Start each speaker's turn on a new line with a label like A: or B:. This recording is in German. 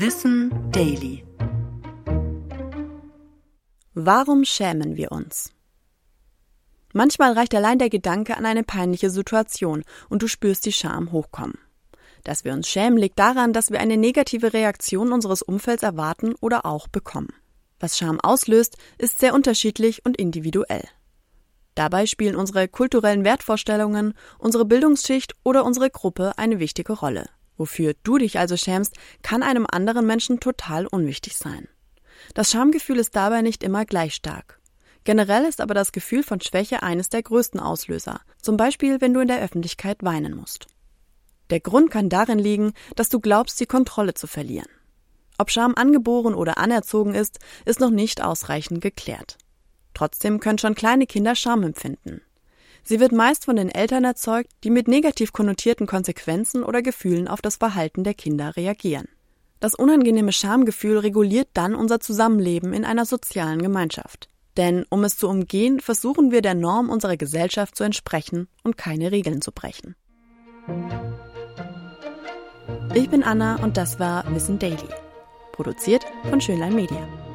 A: Wissen Daily. Warum schämen wir uns? Manchmal reicht allein der Gedanke an eine peinliche Situation und du spürst die Scham hochkommen. Dass wir uns schämen, liegt daran, dass wir eine negative Reaktion unseres Umfelds erwarten oder auch bekommen. Was Scham auslöst, ist sehr unterschiedlich und individuell. Dabei spielen unsere kulturellen Wertvorstellungen, unsere Bildungsschicht oder unsere Gruppe eine wichtige Rolle. Wofür du dich also schämst, kann einem anderen Menschen total unwichtig sein. Das Schamgefühl ist dabei nicht immer gleich stark. Generell ist aber das Gefühl von Schwäche eines der größten Auslöser, zum Beispiel wenn du in der Öffentlichkeit weinen musst. Der Grund kann darin liegen, dass du glaubst, die Kontrolle zu verlieren. Ob Scham angeboren oder anerzogen ist, ist noch nicht ausreichend geklärt. Trotzdem können schon kleine Kinder Scham empfinden. Sie wird meist von den Eltern erzeugt, die mit negativ konnotierten Konsequenzen oder Gefühlen auf das Verhalten der Kinder reagieren. Das unangenehme Schamgefühl reguliert dann unser Zusammenleben in einer sozialen Gemeinschaft. Denn um es zu umgehen, versuchen wir der Norm unserer Gesellschaft zu entsprechen und keine Regeln zu brechen. Ich bin Anna und das war Wissen Daily. Produziert von Schönlein Media.